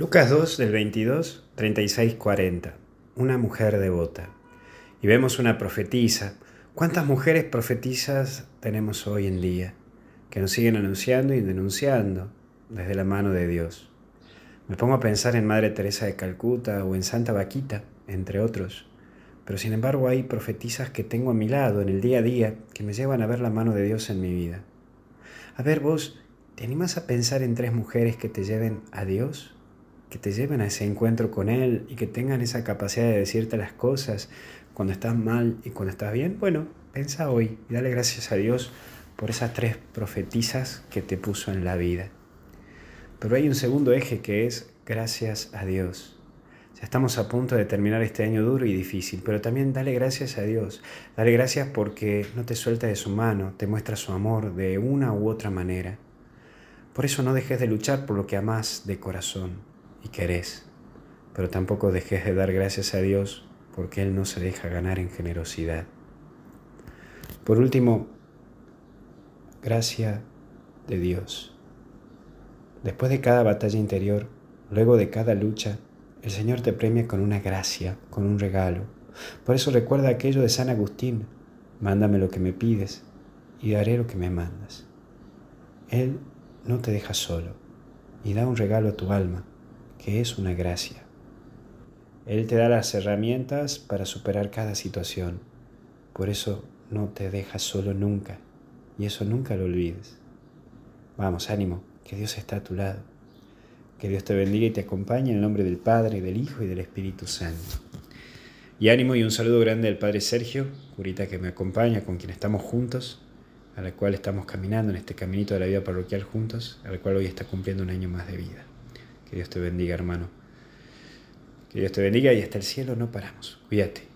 Lucas 2 del 22, 36, 40. Una mujer devota. Y vemos una profetisa. ¿Cuántas mujeres profetizas tenemos hoy en día que nos siguen anunciando y denunciando desde la mano de Dios? Me pongo a pensar en Madre Teresa de Calcuta o en Santa Vaquita, entre otros. Pero sin embargo hay profetisas que tengo a mi lado en el día a día que me llevan a ver la mano de Dios en mi vida. A ver vos, ¿te animas a pensar en tres mujeres que te lleven a Dios? Que te lleven a ese encuentro con Él y que tengan esa capacidad de decirte las cosas cuando estás mal y cuando estás bien, bueno, piensa hoy y dale gracias a Dios por esas tres profetizas que te puso en la vida. Pero hay un segundo eje que es gracias a Dios. Ya estamos a punto de terminar este año duro y difícil, pero también dale gracias a Dios. Dale gracias porque no te suelta de su mano, te muestra su amor de una u otra manera. Por eso no dejes de luchar por lo que amas de corazón y querés, pero tampoco dejes de dar gracias a Dios porque Él no se deja ganar en generosidad. Por último, gracia de Dios. Después de cada batalla interior, luego de cada lucha, el Señor te premia con una gracia, con un regalo. Por eso recuerda aquello de San Agustín, mándame lo que me pides y daré lo que me mandas. Él no te deja solo y da un regalo a tu alma que es una gracia. Él te da las herramientas para superar cada situación. Por eso no te dejas solo nunca. Y eso nunca lo olvides. Vamos, ánimo, que Dios está a tu lado. Que Dios te bendiga y te acompañe en el nombre del Padre, del Hijo y del Espíritu Santo. Y ánimo y un saludo grande al Padre Sergio, curita que me acompaña, con quien estamos juntos, a la cual estamos caminando en este caminito de la vida parroquial juntos, a la cual hoy está cumpliendo un año más de vida. Que Dios te bendiga, hermano. Que Dios te bendiga y hasta el cielo no paramos. Cuídate.